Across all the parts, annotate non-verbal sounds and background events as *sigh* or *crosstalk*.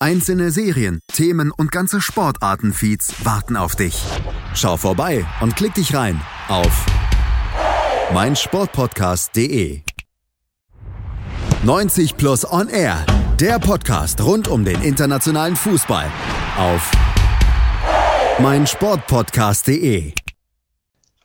Einzelne Serien, Themen und ganze Sportartenfeeds warten auf dich. Schau vorbei und klick dich rein auf meinsportpodcast.de. 90 Plus On Air, der Podcast rund um den internationalen Fußball auf meinsportpodcast.de.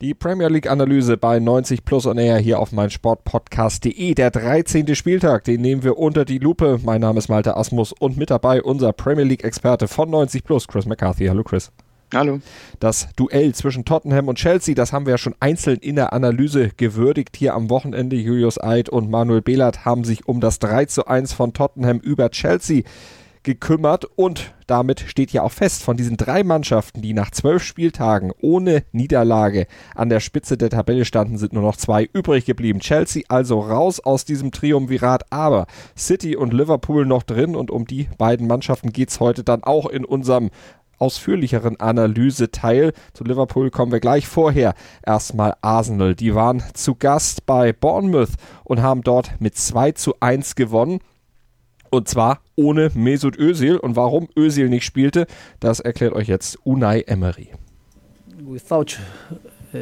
Die Premier League Analyse bei 90 Plus On Air hier auf meinsportpodcast.de. Der 13. Spieltag, den nehmen wir unter die Lupe. Mein Name ist Malte Asmus und mit dabei unser Premier League Experte von 90 Plus, Chris McCarthy. Hallo Chris. Hallo. Das Duell zwischen Tottenham und Chelsea, das haben wir ja schon einzeln in der Analyse gewürdigt. Hier am Wochenende Julius Eid und Manuel Behlert haben sich um das 3 zu 1 von Tottenham über Chelsea gekümmert und damit steht ja auch fest, von diesen drei Mannschaften, die nach zwölf Spieltagen ohne Niederlage an der Spitze der Tabelle standen, sind nur noch zwei übrig geblieben. Chelsea also raus aus diesem Triumvirat, aber City und Liverpool noch drin und um die beiden Mannschaften geht's heute dann auch in unserem ausführlicheren Analyseteil. Zu Liverpool kommen wir gleich vorher. Erstmal Arsenal. Die waren zu Gast bei Bournemouth und haben dort mit 2 zu 1 gewonnen. Und zwar ohne Mesut Özil. Und warum Özil nicht spielte, das erklärt euch jetzt Unai Emery. We thought uh,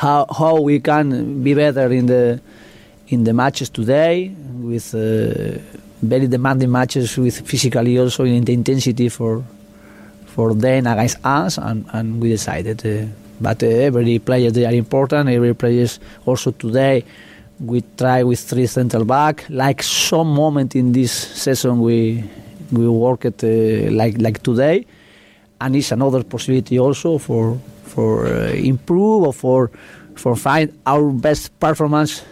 how, how we can be better in the in the matches today with uh, very demanding matches with physically also in the intensity for for them against us and, and we decided uh, but uh, every player they are important every players also today we try with three central back. Like some moment in this season, we we work it uh, like like today, and it's another possibility also for for uh, improve or for for find our best performance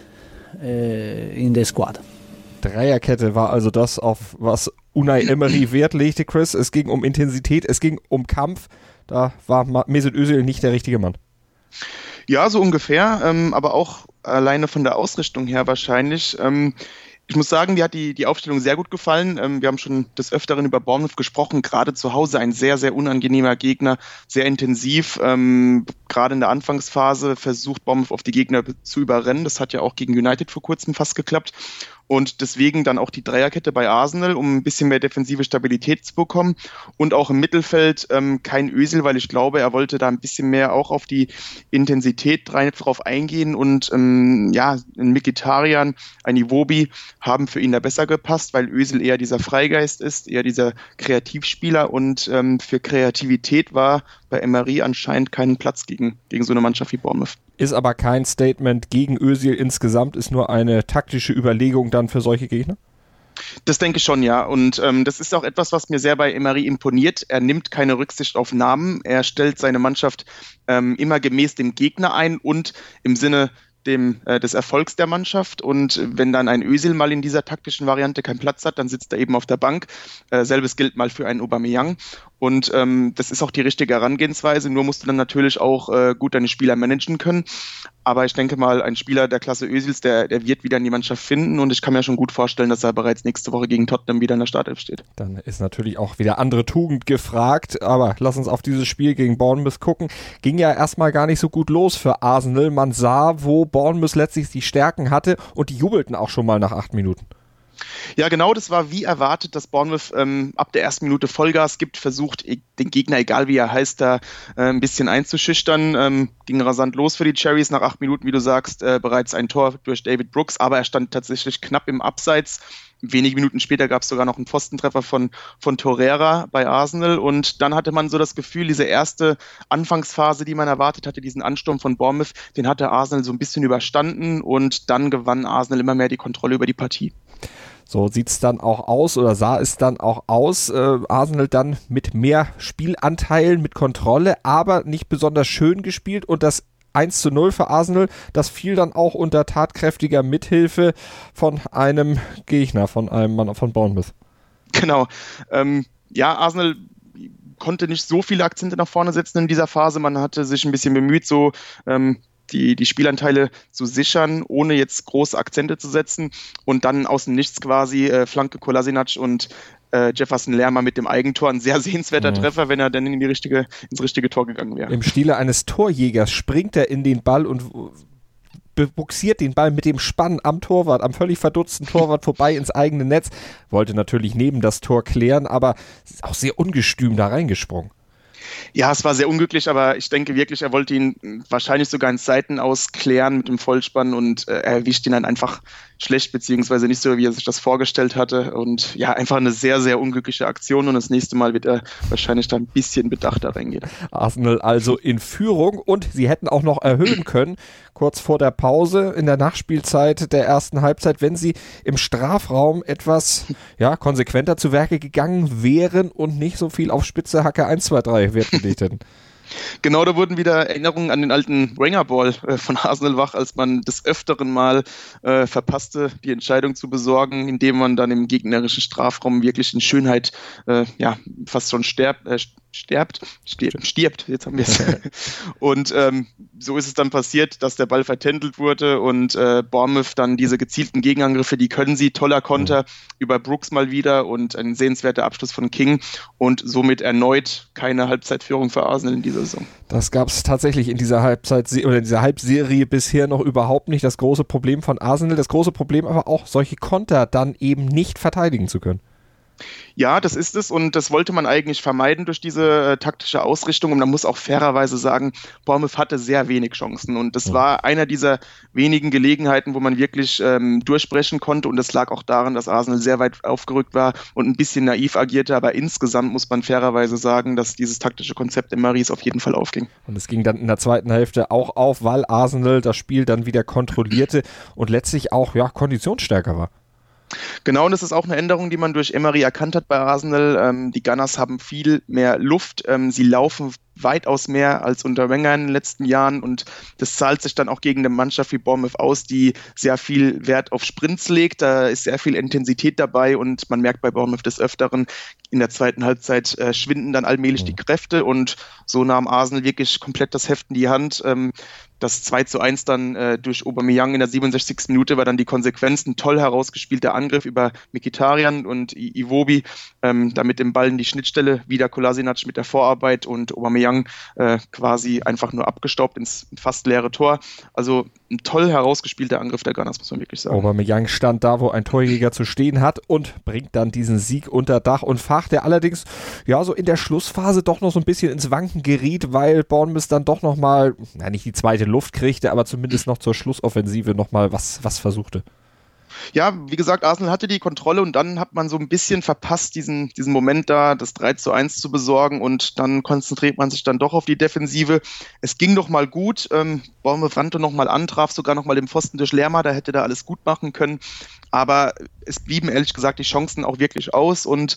uh, in the squad. Dreierkette war also das, auf was Unai Emery *clears throat* Wert legte, Chris. Es ging um Intensität, es ging um Kampf. Da war Mesut Özil nicht der richtige Mann. Ja, so ungefähr, ähm, aber auch alleine von der Ausrichtung her wahrscheinlich. Ähm, ich muss sagen, mir hat die, die Aufstellung sehr gut gefallen. Ähm, wir haben schon des Öfteren über Bournemouth gesprochen. Gerade zu Hause ein sehr, sehr unangenehmer Gegner, sehr intensiv. Ähm, gerade in der Anfangsphase versucht Bournemouth auf die Gegner zu überrennen. Das hat ja auch gegen United vor kurzem fast geklappt. Und deswegen dann auch die Dreierkette bei Arsenal, um ein bisschen mehr defensive Stabilität zu bekommen. Und auch im Mittelfeld ähm, kein Ösel, weil ich glaube, er wollte da ein bisschen mehr auch auf die Intensität drauf eingehen. Und ähm, ja, ein Mikitarian, ein Iwobi haben für ihn da besser gepasst, weil Ösel eher dieser Freigeist ist, eher dieser Kreativspieler. Und ähm, für Kreativität war bei Emery anscheinend keinen Platz gegen, gegen so eine Mannschaft wie Bournemouth. Ist aber kein Statement gegen Özil insgesamt, ist nur eine taktische Überlegung dann für solche Gegner? Das denke ich schon, ja. Und ähm, das ist auch etwas, was mir sehr bei Emery imponiert. Er nimmt keine Rücksicht auf Namen. Er stellt seine Mannschaft ähm, immer gemäß dem Gegner ein und im Sinne dem, äh, des Erfolgs der Mannschaft. Und wenn dann ein Ösil mal in dieser taktischen Variante keinen Platz hat, dann sitzt er eben auf der Bank. Äh, selbes gilt mal für einen Aubameyang. Und ähm, das ist auch die richtige Herangehensweise. Nur musst du dann natürlich auch äh, gut deine Spieler managen können. Aber ich denke mal, ein Spieler der Klasse Özils, der, der wird wieder in die Mannschaft finden. Und ich kann mir schon gut vorstellen, dass er bereits nächste Woche gegen Tottenham wieder in der Startelf steht. Dann ist natürlich auch wieder andere Tugend gefragt. Aber lass uns auf dieses Spiel gegen Bournemouth gucken. Ging ja erstmal gar nicht so gut los für Arsenal. Man sah, wo Bournemouth letztlich die Stärken hatte. Und die jubelten auch schon mal nach acht Minuten. Ja, genau, das war wie erwartet, dass Bournemouth ähm, ab der ersten Minute Vollgas gibt, versucht, e, den Gegner, egal wie er heißt, da äh, ein bisschen einzuschüchtern. Ähm, ging rasant los für die Cherries. Nach acht Minuten, wie du sagst, äh, bereits ein Tor durch David Brooks, aber er stand tatsächlich knapp im Abseits. Wenige Minuten später gab es sogar noch einen Pfostentreffer von, von Torreira bei Arsenal und dann hatte man so das Gefühl, diese erste Anfangsphase, die man erwartet hatte, diesen Ansturm von Bournemouth, den hatte Arsenal so ein bisschen überstanden und dann gewann Arsenal immer mehr die Kontrolle über die Partie. So sieht es dann auch aus oder sah es dann auch aus. Äh, Arsenal dann mit mehr Spielanteilen, mit Kontrolle, aber nicht besonders schön gespielt und das 1 zu 0 für Arsenal, das fiel dann auch unter tatkräftiger Mithilfe von einem Gegner, von einem Mann von Bournemouth. Genau. Ähm, ja, Arsenal konnte nicht so viele Akzente nach vorne setzen in dieser Phase. Man hatte sich ein bisschen bemüht, so ähm, die, die Spielanteile zu sichern, ohne jetzt große Akzente zu setzen und dann aus dem Nichts quasi äh, Flanke Kolasinac und äh, Jefferson Lerma mit dem Eigentor. Ein sehr *laughs* sehenswerter mhm. Treffer, wenn er dann in die richtige, ins richtige Tor gegangen wäre. Im Stile eines Torjägers springt er in den Ball und buxiert den Ball mit dem Spann am Torwart, am völlig verdutzten Torwart *laughs* vorbei ins eigene Netz. Wollte natürlich neben das Tor klären, aber ist auch sehr ungestüm da reingesprungen. Ja, es war sehr unglücklich, aber ich denke wirklich, er wollte ihn wahrscheinlich sogar ins Seiten ausklären mit dem Vollspann und äh, er erwischt ihn dann einfach schlecht, beziehungsweise nicht so, wie er sich das vorgestellt hatte. Und ja, einfach eine sehr, sehr unglückliche Aktion und das nächste Mal wird er wahrscheinlich da ein bisschen bedachter reingehen. Arsenal also in Führung und sie hätten auch noch erhöhen können, kurz vor der Pause in der Nachspielzeit der ersten Halbzeit, wenn sie im Strafraum etwas ja, konsequenter zu Werke gegangen wären und nicht so viel auf Spitze Hacke 1, 2, 3 Wert gelegt hätten. *laughs* Genau, da wurden wieder Erinnerungen an den alten Wenger Ball äh, von Arsenal wach, als man des Öfteren mal äh, verpasste, die Entscheidung zu besorgen, indem man dann im gegnerischen Strafraum wirklich in Schönheit äh, ja, fast schon sterbt, äh, sterbt, stirbt, stirbt, jetzt haben wir es. *laughs* und ähm, so ist es dann passiert, dass der Ball vertändelt wurde und äh, Bournemouth dann diese gezielten Gegenangriffe, die können sie, toller Konter mhm. über Brooks mal wieder und ein sehenswerter Abschluss von King und somit erneut keine Halbzeitführung für Arsenal in dieser Saison. Das gab es tatsächlich in dieser Halbzeit oder in dieser Halbserie bisher noch überhaupt nicht. Das große Problem von Arsenal, das große Problem aber auch, solche Konter dann eben nicht verteidigen zu können. Ja, das ist es und das wollte man eigentlich vermeiden durch diese äh, taktische Ausrichtung und man muss auch fairerweise sagen, Bournemouth hatte sehr wenig Chancen und das war einer dieser wenigen Gelegenheiten, wo man wirklich ähm, durchbrechen konnte und das lag auch daran, dass Arsenal sehr weit aufgerückt war und ein bisschen naiv agierte, aber insgesamt muss man fairerweise sagen, dass dieses taktische Konzept in Maries auf jeden Fall aufging. Und es ging dann in der zweiten Hälfte auch auf, weil Arsenal das Spiel dann wieder kontrollierte und letztlich auch ja, konditionsstärker war. Genau, und das ist auch eine Änderung, die man durch Emery erkannt hat bei Arsenal. Ähm, die Gunners haben viel mehr Luft. Ähm, sie laufen weitaus mehr als unter Wenger in den letzten Jahren und das zahlt sich dann auch gegen eine Mannschaft wie Bournemouth aus, die sehr viel Wert auf Sprints legt. Da ist sehr viel Intensität dabei und man merkt bei Bournemouth des Öfteren, in der zweiten Halbzeit äh, schwinden dann allmählich die Kräfte und so nahm Arsenal wirklich komplett das Heft in die Hand. Ähm, das 2 zu 1 dann äh, durch Aubameyang in der 67. Minute war dann die Konsequenz. Ein toll herausgespielter Angriff über Mikitarian und I Iwobi, ähm, damit dem Ball in die Schnittstelle wieder Kolasinac mit der Vorarbeit und Aubameyang äh, quasi einfach nur abgestaubt ins fast leere Tor. Also ein toll herausgespielter Angriff der Gunners, muss man wirklich sagen. Aubameyang stand da, wo ein Torjäger zu stehen hat und bringt dann diesen Sieg unter Dach und Fach, der allerdings ja so in der Schlussphase doch noch so ein bisschen ins Wanken geriet, weil Bournemouth dann doch noch mal, na nicht die zweite Luft kriegte, aber zumindest noch zur Schlussoffensive noch mal was, was versuchte ja, wie gesagt, Arsenal hatte die Kontrolle und dann hat man so ein bisschen verpasst, diesen, diesen Moment da, das 3 zu 1 zu besorgen und dann konzentriert man sich dann doch auf die Defensive. Es ging doch mal gut, ähm, Bournemouth rannte noch mal an, traf sogar noch mal den Pfosten durch Lerma, da hätte da alles gut machen können, aber es blieben ehrlich gesagt die Chancen auch wirklich aus und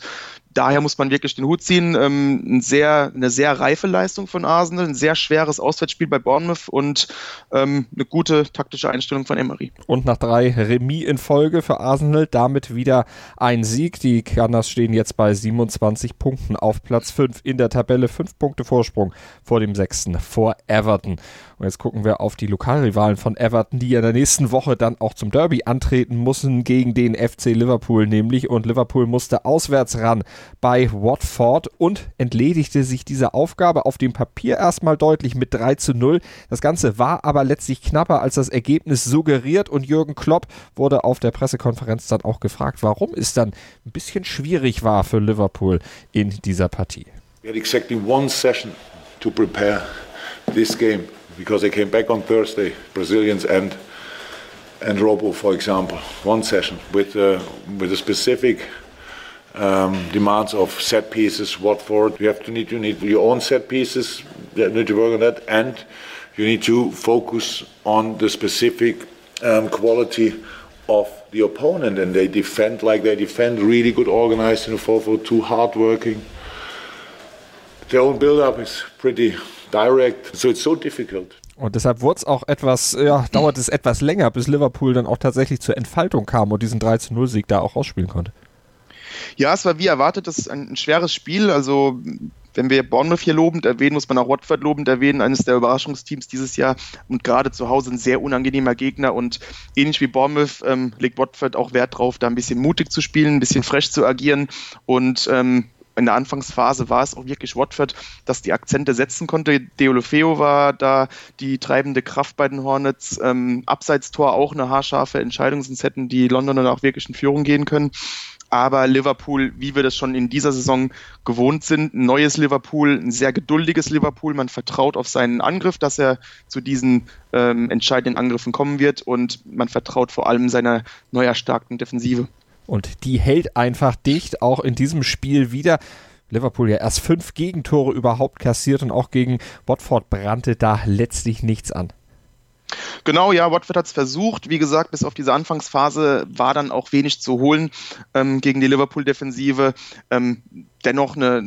daher muss man wirklich den Hut ziehen. Ähm, ein sehr, eine sehr reife Leistung von Arsenal, ein sehr schweres Auswärtsspiel bei Bournemouth und ähm, eine gute taktische Einstellung von Emery. Und nach drei Remis in Folge für Arsenal damit wieder ein Sieg. Die Gunners stehen jetzt bei 27 Punkten auf Platz 5 in der Tabelle. Fünf Punkte Vorsprung vor dem sechsten, vor Everton. Und jetzt gucken wir auf die Lokalrivalen von Everton, die in der nächsten Woche dann auch zum Derby antreten müssen gegen den FC Liverpool nämlich. Und Liverpool musste auswärts ran bei Watford und entledigte sich dieser Aufgabe auf dem Papier erstmal deutlich mit 3 zu 0. Das Ganze war aber letztlich knapper, als das Ergebnis suggeriert. Und Jürgen Klopp wurde auf der Pressekonferenz dann auch gefragt, warum es dann ein bisschen schwierig war für Liverpool in dieser Partie. We had exactly one session to prepare this game because they came back on Thursday, Brazilians and and Robo, for example, one session with uh, with a specific um, demands of set pieces. Watford, you have to need you need your own set pieces. You need to work on that, and you need to focus on the specific um, quality of the opponent. And they defend like they defend, really good organized in the 4-4-2, hardworking. Their own build-up is pretty direct, so it's so difficult. Und deshalb wurde es auch etwas, ja, *laughs* dauert es etwas länger, bis Liverpool dann auch tatsächlich zur Entfaltung kam und diesen 3-0-Sieg da auch ausspielen konnte. Ja, es war wie erwartet, das ist ein, ein schweres Spiel. Also wenn wir Bournemouth hier lobend erwähnen, muss man auch Watford lobend erwähnen, eines der Überraschungsteams dieses Jahr und gerade zu Hause ein sehr unangenehmer Gegner und ähnlich wie Bournemouth ähm, legt Watford auch Wert drauf, da ein bisschen mutig zu spielen, ein bisschen frech zu agieren und ähm, in der Anfangsphase war es auch wirklich Watford, dass die Akzente setzen konnte. Deolofeo war da die treibende Kraft bei den Hornets. Ähm, Abseitstor auch eine haarscharfe Entscheidung, sonst hätten die Londoner auch wirklich in Führung gehen können. Aber Liverpool, wie wir das schon in dieser Saison gewohnt sind, ein neues Liverpool, ein sehr geduldiges Liverpool. Man vertraut auf seinen Angriff, dass er zu diesen ähm, entscheidenden Angriffen kommen wird und man vertraut vor allem seiner neu erstarkten Defensive. Und die hält einfach dicht, auch in diesem Spiel wieder. Liverpool ja erst fünf Gegentore überhaupt kassiert und auch gegen Watford brannte da letztlich nichts an. Genau, ja, Watford hat es versucht. Wie gesagt, bis auf diese Anfangsphase war dann auch wenig zu holen ähm, gegen die Liverpool-Defensive. Ähm, dennoch eine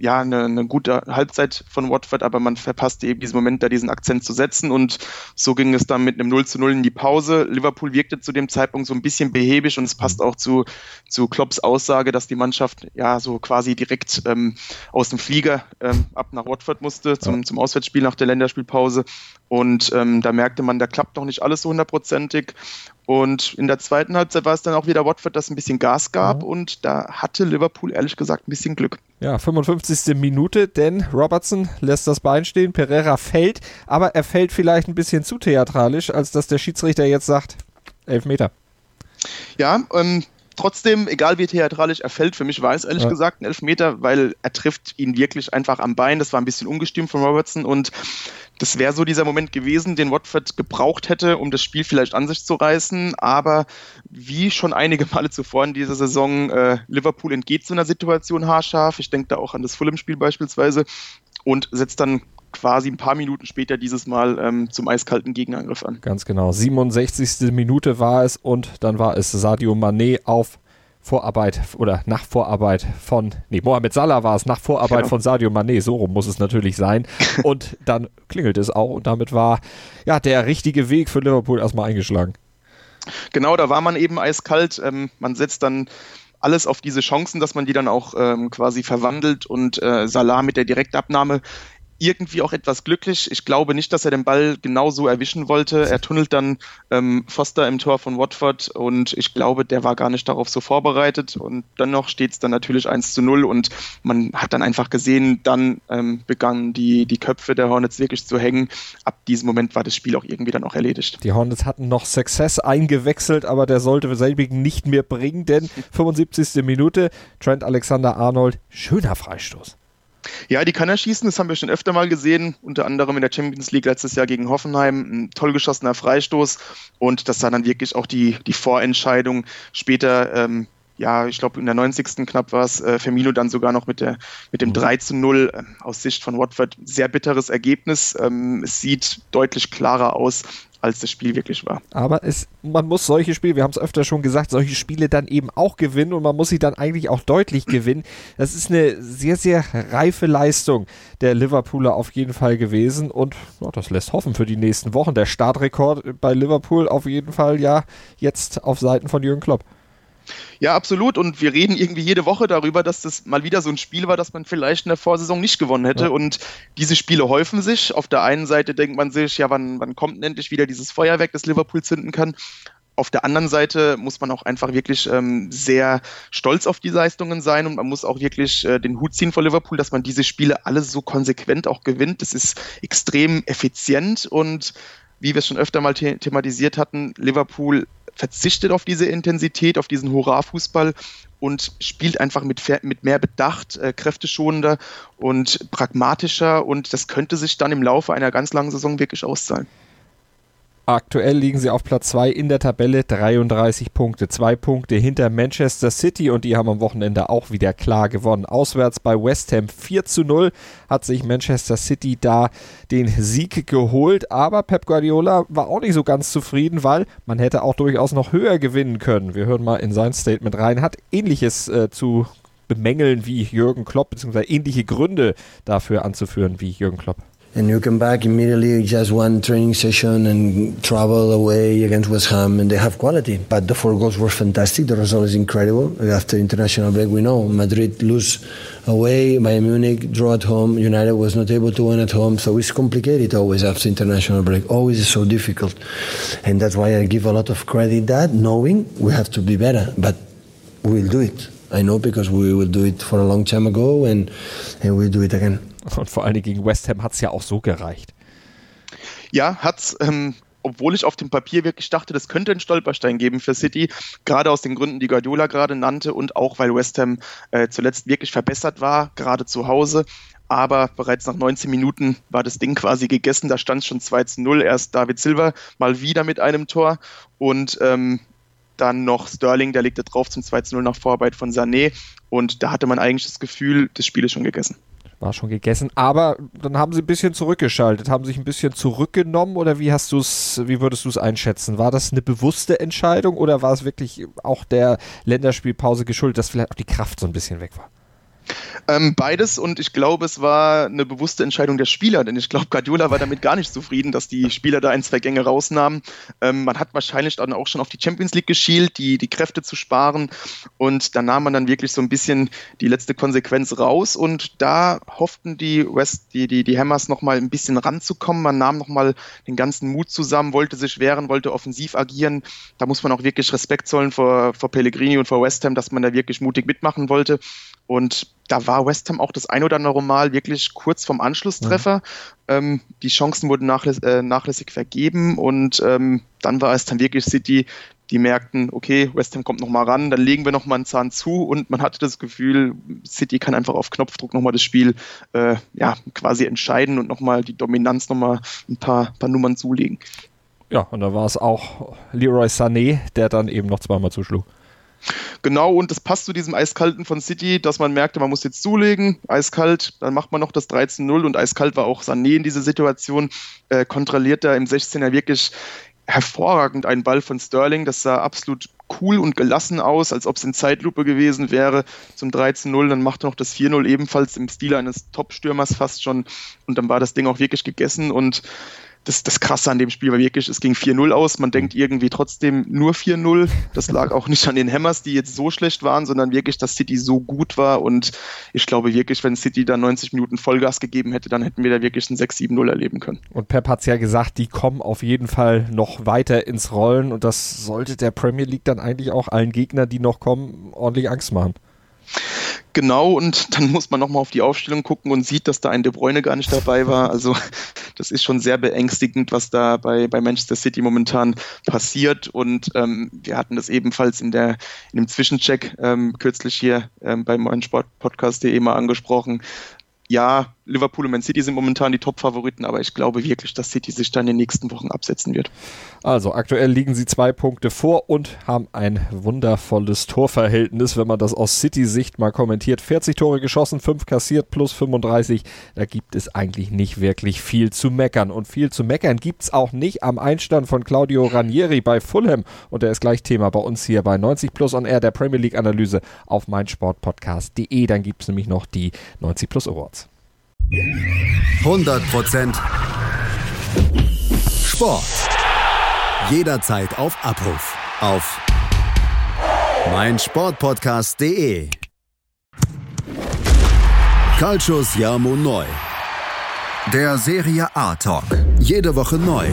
ja, eine, eine gute Halbzeit von Watford, aber man verpasste eben diesen Moment, da diesen Akzent zu setzen. Und so ging es dann mit einem 0 zu 0 in die Pause. Liverpool wirkte zu dem Zeitpunkt so ein bisschen behäbig und es passt auch zu, zu Klopps Aussage, dass die Mannschaft ja so quasi direkt ähm, aus dem Flieger ähm, ab nach Watford musste zum, zum Auswärtsspiel nach der Länderspielpause. Und ähm, da merkte man, da klappt noch nicht alles so hundertprozentig und in der zweiten Halbzeit war es dann auch wieder Watford, das ein bisschen Gas gab mhm. und da hatte Liverpool ehrlich gesagt ein bisschen Glück. Ja, 55. Minute, denn Robertson lässt das Bein stehen, Pereira fällt, aber er fällt vielleicht ein bisschen zu theatralisch, als dass der Schiedsrichter jetzt sagt, elf Meter. Ja, ähm, trotzdem, egal wie theatralisch er fällt, für mich war es ehrlich ja. gesagt ein Elfmeter, weil er trifft ihn wirklich einfach am Bein. Das war ein bisschen ungestüm von Robertson und das wäre so dieser Moment gewesen, den Watford gebraucht hätte, um das Spiel vielleicht an sich zu reißen. Aber wie schon einige Male zuvor in dieser Saison, äh, Liverpool entgeht so einer Situation haarscharf. Ich denke da auch an das Fulham-Spiel beispielsweise und setzt dann quasi ein paar Minuten später dieses Mal ähm, zum eiskalten Gegenangriff an. Ganz genau. 67. Minute war es und dann war es Sadio Mané auf Vorarbeit oder nach Vorarbeit von, nee, Mohamed Salah war es, nach Vorarbeit genau. von Sadio Mané, so rum muss es natürlich sein. *laughs* Und dann klingelt es auch und damit war ja der richtige Weg für Liverpool erstmal eingeschlagen. Genau, da war man eben eiskalt. Ähm, man setzt dann alles auf diese Chancen, dass man die dann auch ähm, quasi verwandelt und äh, Salah mit der Direktabnahme irgendwie auch etwas glücklich. Ich glaube nicht, dass er den Ball genau so erwischen wollte. Er tunnelt dann ähm, Foster im Tor von Watford und ich glaube, der war gar nicht darauf so vorbereitet. Und dann noch steht es dann natürlich 1 zu 0 und man hat dann einfach gesehen, dann ähm, begannen die, die Köpfe der Hornets wirklich zu hängen. Ab diesem Moment war das Spiel auch irgendwie dann auch erledigt. Die Hornets hatten noch Success eingewechselt, aber der sollte selbigen nicht mehr bringen, denn *laughs* 75. Minute, Trent Alexander-Arnold, schöner Freistoß. Ja, die kann er schießen, das haben wir schon öfter mal gesehen, unter anderem in der Champions League letztes Jahr gegen Hoffenheim, ein toll geschossener Freistoß und das war dann wirklich auch die, die Vorentscheidung später. Ähm, ja, ich glaube in der 90. knapp war es, äh, Firmino dann sogar noch mit, der, mit dem 3 mhm. zu 0 äh, aus Sicht von Watford. Sehr bitteres Ergebnis. Ähm, es sieht deutlich klarer aus, als das Spiel wirklich war. Aber es, man muss solche Spiele, wir haben es öfter schon gesagt, solche Spiele dann eben auch gewinnen und man muss sie dann eigentlich auch deutlich *clears throat* gewinnen. Das ist eine sehr, sehr reife Leistung der Liverpooler auf jeden Fall gewesen und ja, das lässt hoffen für die nächsten Wochen. Der Startrekord bei Liverpool auf jeden Fall ja jetzt auf Seiten von Jürgen Klopp. Ja, absolut. Und wir reden irgendwie jede Woche darüber, dass das mal wieder so ein Spiel war, das man vielleicht in der Vorsaison nicht gewonnen hätte. Ja. Und diese Spiele häufen sich. Auf der einen Seite denkt man sich, ja, wann, wann kommt denn endlich wieder dieses Feuerwerk, das Liverpool zünden kann? Auf der anderen Seite muss man auch einfach wirklich ähm, sehr stolz auf die Leistungen sein und man muss auch wirklich äh, den Hut ziehen vor Liverpool, dass man diese Spiele alle so konsequent auch gewinnt. Das ist extrem effizient und wie wir es schon öfter mal the thematisiert hatten, Liverpool verzichtet auf diese Intensität, auf diesen Hurra-Fußball und spielt einfach mit, mit mehr Bedacht, äh, kräfteschonender und pragmatischer und das könnte sich dann im Laufe einer ganz langen Saison wirklich auszahlen. Aktuell liegen sie auf Platz 2 in der Tabelle, 33 Punkte, zwei Punkte hinter Manchester City und die haben am Wochenende auch wieder klar gewonnen. Auswärts bei West Ham 4 zu 0 hat sich Manchester City da den Sieg geholt, aber Pep Guardiola war auch nicht so ganz zufrieden, weil man hätte auch durchaus noch höher gewinnen können. Wir hören mal in sein Statement rein, hat ähnliches äh, zu bemängeln wie Jürgen Klopp, beziehungsweise ähnliche Gründe dafür anzuführen wie Jürgen Klopp. And you come back immediately just one training session and travel away against West Ham and they have quality. But the four goals were fantastic. The result is incredible. After international break we know Madrid lose away Bayern Munich draw at home United was not able to win at home so it's complicated always after international break. Always is so difficult. And that's why I give a lot of credit that knowing we have to be better but we'll do it. I know because we will do it for a long time ago and, and we'll do it again. *laughs* Und vor allen Dingen gegen West Ham hat es ja auch so gereicht. Ja, hat's. Ähm, obwohl ich auf dem Papier wirklich dachte, das könnte einen Stolperstein geben für City, gerade aus den Gründen, die Guardiola gerade nannte und auch weil West Ham äh, zuletzt wirklich verbessert war, gerade zu Hause. Aber bereits nach 19 Minuten war das Ding quasi gegessen. Da stand schon 2 zu 0. Erst David Silva mal wieder mit einem Tor und ähm, dann noch Sterling, der legte drauf zum 2 zu 0 nach Vorarbeit von Sané. Und da hatte man eigentlich das Gefühl, das Spiel ist schon gegessen war schon gegessen. Aber dann haben sie ein bisschen zurückgeschaltet, haben sich ein bisschen zurückgenommen oder wie hast du es, wie würdest du es einschätzen? War das eine bewusste Entscheidung oder war es wirklich auch der Länderspielpause geschuldet, dass vielleicht auch die Kraft so ein bisschen weg war? Ähm, beides und ich glaube, es war eine bewusste Entscheidung der Spieler, denn ich glaube, Guardiola war damit gar nicht zufrieden, dass die Spieler da ein, zwei Gänge rausnahmen. Ähm, man hat wahrscheinlich dann auch schon auf die Champions League geschielt, die, die Kräfte zu sparen und da nahm man dann wirklich so ein bisschen die letzte Konsequenz raus und da hofften die West, die, die, die Hammers nochmal ein bisschen ranzukommen. Man nahm nochmal den ganzen Mut zusammen, wollte sich wehren, wollte offensiv agieren. Da muss man auch wirklich Respekt zollen vor, vor Pellegrini und vor West Ham, dass man da wirklich mutig mitmachen wollte. Und da war West Ham auch das ein oder andere Mal wirklich kurz vom Anschlusstreffer. Mhm. Ähm, die Chancen wurden nachläss äh, nachlässig vergeben und ähm, dann war es dann wirklich City, die merkten, okay, West Ham kommt nochmal ran, dann legen wir nochmal einen Zahn zu und man hatte das Gefühl, City kann einfach auf Knopfdruck nochmal das Spiel äh, ja, quasi entscheiden und nochmal die Dominanz nochmal ein paar, paar Nummern zulegen. Ja, und da war es auch Leroy Sané, der dann eben noch zweimal zuschlug. Genau, und das passt zu diesem Eiskalten von City, dass man merkte, man muss jetzt zulegen, eiskalt, dann macht man noch das 13-0 und eiskalt war auch Sané in dieser Situation, äh, kontrolliert er im 16er wirklich hervorragend einen Ball von Sterling, das sah absolut cool und gelassen aus, als ob es in Zeitlupe gewesen wäre zum 13-0, dann macht er noch das 4-0 ebenfalls im Stil eines Top-Stürmers fast schon und dann war das Ding auch wirklich gegessen und das, das Krasse an dem Spiel war wirklich, es ging 4-0 aus. Man denkt irgendwie trotzdem nur 4-0. Das lag auch nicht an den Hammers, die jetzt so schlecht waren, sondern wirklich, dass City so gut war. Und ich glaube wirklich, wenn City da 90 Minuten Vollgas gegeben hätte, dann hätten wir da wirklich ein 6-7-0 erleben können. Und Pep hat es ja gesagt, die kommen auf jeden Fall noch weiter ins Rollen. Und das sollte der Premier League dann eigentlich auch allen Gegnern, die noch kommen, ordentlich Angst machen. Genau, und dann muss man nochmal auf die Aufstellung gucken und sieht, dass da ein De Bruyne gar nicht dabei war. Also das ist schon sehr beängstigend, was da bei, bei Manchester City momentan passiert. Und ähm, wir hatten das ebenfalls in, der, in dem Zwischencheck ähm, kürzlich hier ähm, beim meinsportpodcast.de mal angesprochen ja, Liverpool und Man City sind momentan die Top-Favoriten, aber ich glaube wirklich, dass City sich dann in den nächsten Wochen absetzen wird. Also aktuell liegen sie zwei Punkte vor und haben ein wundervolles Torverhältnis, wenn man das aus City-Sicht mal kommentiert. 40 Tore geschossen, 5 kassiert plus 35. Da gibt es eigentlich nicht wirklich viel zu meckern. Und viel zu meckern gibt es auch nicht am Einstand von Claudio Ranieri bei Fulham. Und der ist gleich Thema bei uns hier bei 90 Plus on Air, der Premier League-Analyse auf meinsportpodcast.de. Dann gibt es nämlich noch die 90 Plus Awards. 100% Sport. Jederzeit auf Abruf. Auf meinsportpodcast.de. Calcius Jamo Neu. Der Serie A Talk. Jede Woche neu.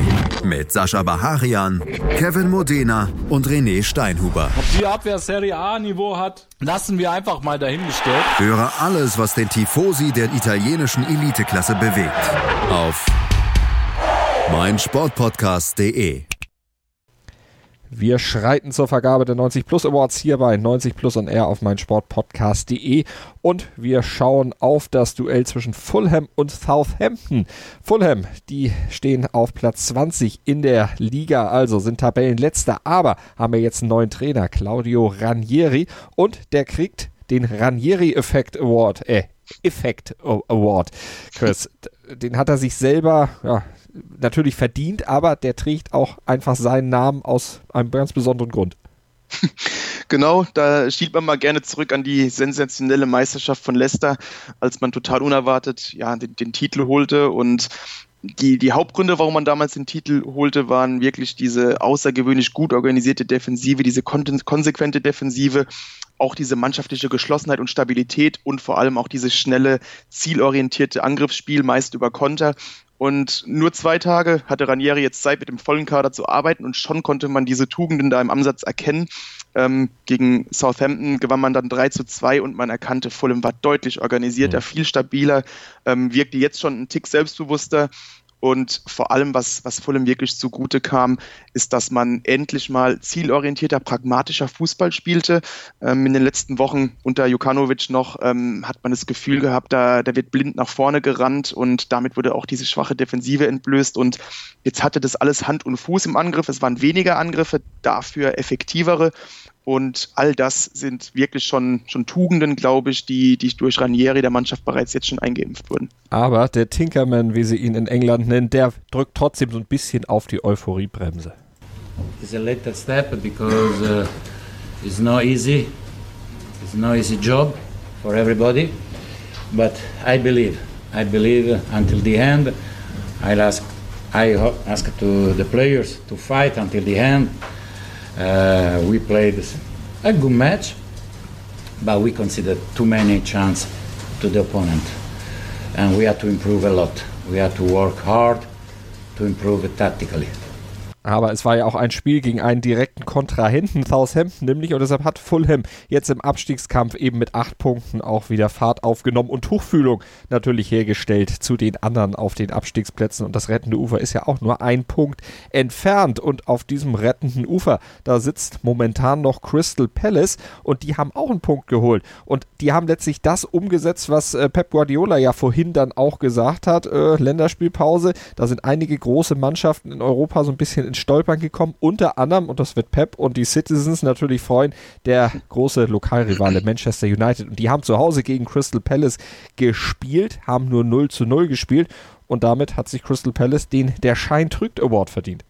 Mit Sascha Baharian, Kevin Modena und René Steinhuber. Ob die Abwehr Serie A-Niveau hat, lassen wir einfach mal dahingestellt. Höre alles, was den Tifosi der italienischen Eliteklasse bewegt. Auf meinsportpodcast.de. Wir schreiten zur Vergabe der 90 Plus Awards hier bei 90 Plus on Air auf meinsportpodcast.de und wir schauen auf das Duell zwischen Fulham und Southampton. Fulham, die stehen auf Platz 20 in der Liga, also sind Tabellenletzter, aber haben wir jetzt einen neuen Trainer, Claudio Ranieri und der kriegt den Ranieri Effect Award, äh, Effect Award. Chris, *laughs* den hat er sich selber, ja, natürlich verdient, aber der trägt auch einfach seinen Namen aus einem ganz besonderen Grund. *laughs* Genau, da schielt man mal gerne zurück an die sensationelle Meisterschaft von Leicester, als man total unerwartet ja, den, den Titel holte und die, die Hauptgründe, warum man damals den Titel holte, waren wirklich diese außergewöhnlich gut organisierte Defensive, diese konsequente Defensive, auch diese mannschaftliche Geschlossenheit und Stabilität und vor allem auch dieses schnelle, zielorientierte Angriffsspiel, meist über Konter. Und nur zwei Tage hatte Ranieri jetzt Zeit, mit dem vollen Kader zu arbeiten und schon konnte man diese Tugenden da im Ansatz erkennen. Ähm, gegen Southampton gewann man dann 3 zu 2 und man erkannte, Fulham war deutlich organisierter, mhm. viel stabiler, ähm, wirkte jetzt schon ein Tick selbstbewusster und vor allem, was, was Fulham wirklich zugute kam, ist, dass man endlich mal zielorientierter, pragmatischer Fußball spielte. Ähm, in den letzten Wochen unter Jukanovic noch ähm, hat man das Gefühl gehabt, da, da wird blind nach vorne gerannt und damit wurde auch diese schwache Defensive entblößt. Und jetzt hatte das alles Hand und Fuß im Angriff. Es waren weniger Angriffe, dafür effektivere. Und all das sind wirklich schon, schon Tugenden, glaube ich, die, die durch Ranieri der Mannschaft bereits jetzt schon eingeimpft wurden. Aber der Tinkerman, wie sie ihn in England nennen, der drückt trotzdem so ein bisschen auf die Euphoriebremse. It's a little step because uh, it's not easy. It's not easy job for everybody. But I believe, I believe until the end. I'll ask, I ask to the players to fight until the end. Uh, we played a good match, but we considered too many chances to the opponent, and we had to improve a lot. We had to work hard to improve tactically. Aber es war ja auch ein Spiel gegen einen direkten Kontrahenten, Southampton nämlich, und deshalb hat Fulham jetzt im Abstiegskampf eben mit acht Punkten auch wieder Fahrt aufgenommen und Tuchfühlung natürlich hergestellt zu den anderen auf den Abstiegsplätzen. Und das rettende Ufer ist ja auch nur ein Punkt entfernt. Und auf diesem rettenden Ufer, da sitzt momentan noch Crystal Palace und die haben auch einen Punkt geholt. Und die haben letztlich das umgesetzt, was äh, Pep Guardiola ja vorhin dann auch gesagt hat. Äh, Länderspielpause, da sind einige große Mannschaften in Europa so ein bisschen in ins Stolpern gekommen. Unter anderem, und das wird Pep und die Citizens natürlich freuen, der große Lokalrivale Manchester United. Und die haben zu Hause gegen Crystal Palace gespielt, haben nur 0 zu 0 gespielt. Und damit hat sich Crystal Palace den Der Schein trügt Award verdient.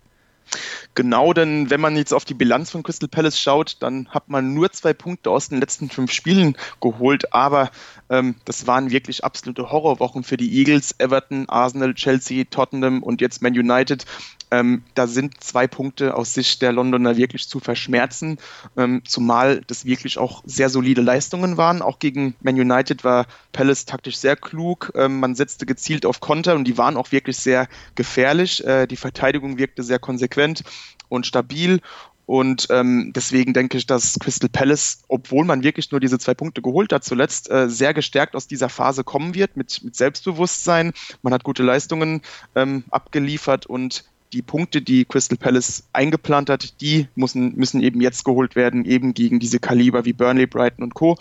Genau, denn wenn man jetzt auf die Bilanz von Crystal Palace schaut, dann hat man nur zwei Punkte aus den letzten fünf Spielen geholt, aber ähm, das waren wirklich absolute Horrorwochen für die Eagles, Everton, Arsenal, Chelsea, Tottenham und jetzt Man United. Ähm, da sind zwei Punkte aus Sicht der Londoner wirklich zu verschmerzen, ähm, zumal das wirklich auch sehr solide Leistungen waren. Auch gegen Man United war Palace taktisch sehr klug. Ähm, man setzte gezielt auf Konter und die waren auch wirklich sehr gefährlich. Äh, die Verteidigung wirkte sehr konsequent und stabil. Und ähm, deswegen denke ich, dass Crystal Palace, obwohl man wirklich nur diese zwei Punkte geholt hat, zuletzt äh, sehr gestärkt aus dieser Phase kommen wird, mit, mit Selbstbewusstsein. Man hat gute Leistungen ähm, abgeliefert und die Punkte, die Crystal Palace eingeplant hat, die müssen, müssen eben jetzt geholt werden, eben gegen diese Kaliber wie Burnley, Brighton und Co.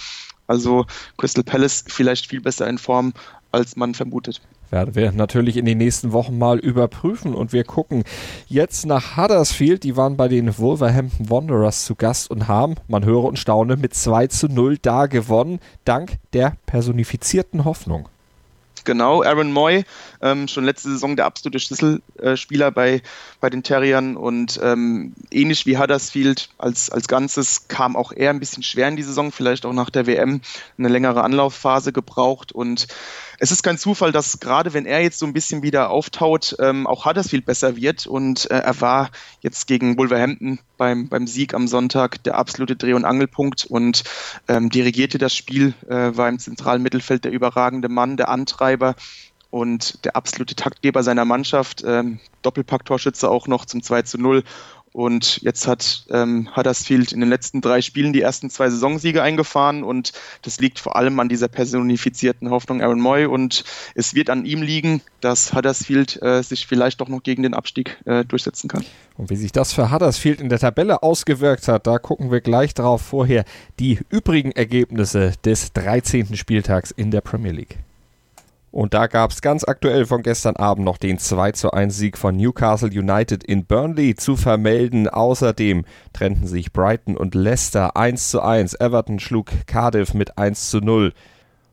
Also Crystal Palace vielleicht viel besser in Form, als man vermutet werden wir natürlich in den nächsten Wochen mal überprüfen und wir gucken jetzt nach Huddersfield. Die waren bei den Wolverhampton Wanderers zu Gast und haben, man höre und staune, mit 2 zu 0 da gewonnen, dank der personifizierten Hoffnung. Genau, Aaron Moy, ähm, schon letzte Saison der absolute Schlüsselspieler bei, bei den Terriern und ähm, ähnlich wie Huddersfield als, als Ganzes kam auch er ein bisschen schwer in die Saison, vielleicht auch nach der WM eine längere Anlaufphase gebraucht und es ist kein Zufall, dass gerade wenn er jetzt so ein bisschen wieder auftaut, ähm, auch Huddersfield besser wird. Und äh, er war jetzt gegen Wolverhampton beim, beim Sieg am Sonntag der absolute Dreh- und Angelpunkt und ähm, dirigierte das Spiel, äh, war im zentralen Mittelfeld der überragende Mann, der Antreiber und der absolute Taktgeber seiner Mannschaft. Ähm, Doppelpack-Torschütze auch noch zum 2 zu 0 und jetzt hat ähm, Huddersfield in den letzten drei Spielen die ersten zwei Saisonsiege eingefahren und das liegt vor allem an dieser personifizierten Hoffnung Aaron Moy und es wird an ihm liegen, dass Huddersfield äh, sich vielleicht doch noch gegen den Abstieg äh, durchsetzen kann. Und wie sich das für Huddersfield in der Tabelle ausgewirkt hat, da gucken wir gleich drauf vorher die übrigen Ergebnisse des 13. Spieltags in der Premier League. Und da gab es ganz aktuell von gestern Abend noch den 2 zu 1 Sieg von Newcastle United in Burnley zu vermelden. Außerdem trennten sich Brighton und Leicester 1 zu 1. Everton schlug Cardiff mit 1 zu 0.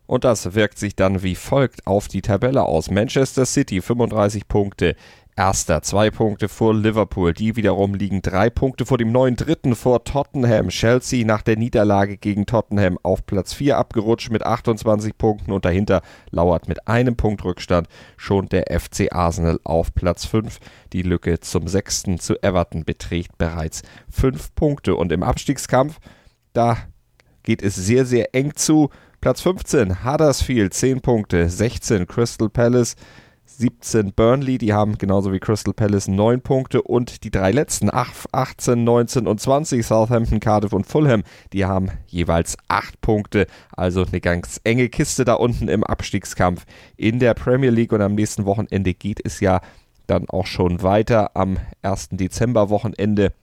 Und das wirkt sich dann wie folgt auf die Tabelle aus. Manchester City 35 Punkte, Erster, zwei Punkte vor Liverpool. Die wiederum liegen drei Punkte vor dem neuen Dritten vor Tottenham. Chelsea nach der Niederlage gegen Tottenham auf Platz 4 abgerutscht mit 28 Punkten und dahinter lauert mit einem Punkt Rückstand schon der FC Arsenal auf Platz 5. Die Lücke zum Sechsten zu Everton beträgt bereits fünf Punkte und im Abstiegskampf, da geht es sehr, sehr eng zu. Platz 15 Huddersfield 10 Punkte, 16 Crystal Palace, 17 Burnley, die haben genauso wie Crystal Palace 9 Punkte und die drei letzten 18, 19 und 20 Southampton, Cardiff und Fulham, die haben jeweils 8 Punkte. Also eine ganz enge Kiste da unten im Abstiegskampf in der Premier League und am nächsten Wochenende geht es ja dann auch schon weiter am 1. Dezember Wochenende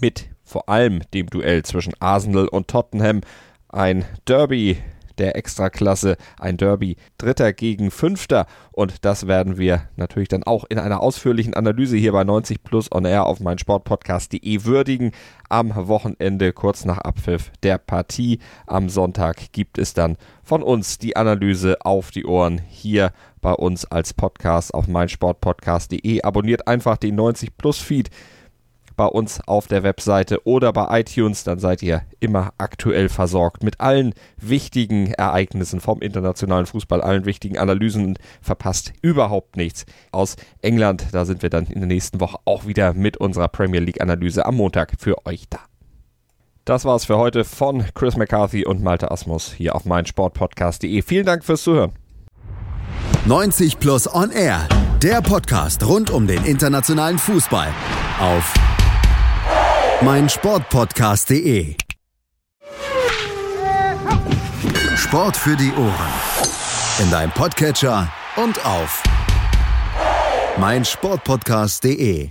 mit vor allem dem Duell zwischen Arsenal und Tottenham. Ein Derby der Extraklasse, ein Derby Dritter gegen Fünfter. Und das werden wir natürlich dann auch in einer ausführlichen Analyse hier bei 90 Plus on Air auf meinsportpodcast.de würdigen. Am Wochenende, kurz nach Abpfiff der Partie, am Sonntag gibt es dann von uns die Analyse auf die Ohren hier bei uns als Podcast auf meinsportpodcast.de. Abonniert einfach den 90 Plus Feed bei uns auf der Webseite oder bei iTunes, dann seid ihr immer aktuell versorgt mit allen wichtigen Ereignissen vom internationalen Fußball, allen wichtigen Analysen und verpasst überhaupt nichts aus England. Da sind wir dann in der nächsten Woche auch wieder mit unserer Premier League Analyse am Montag für euch da. Das war's für heute von Chris McCarthy und Malte Asmus hier auf meinsportpodcast.de. Vielen Dank fürs Zuhören. 90 Plus On Air, der Podcast rund um den internationalen Fußball auf mein Sportpodcast.de. Sport für die Ohren. In deinem Podcatcher und auf mein Sportpodcast.de.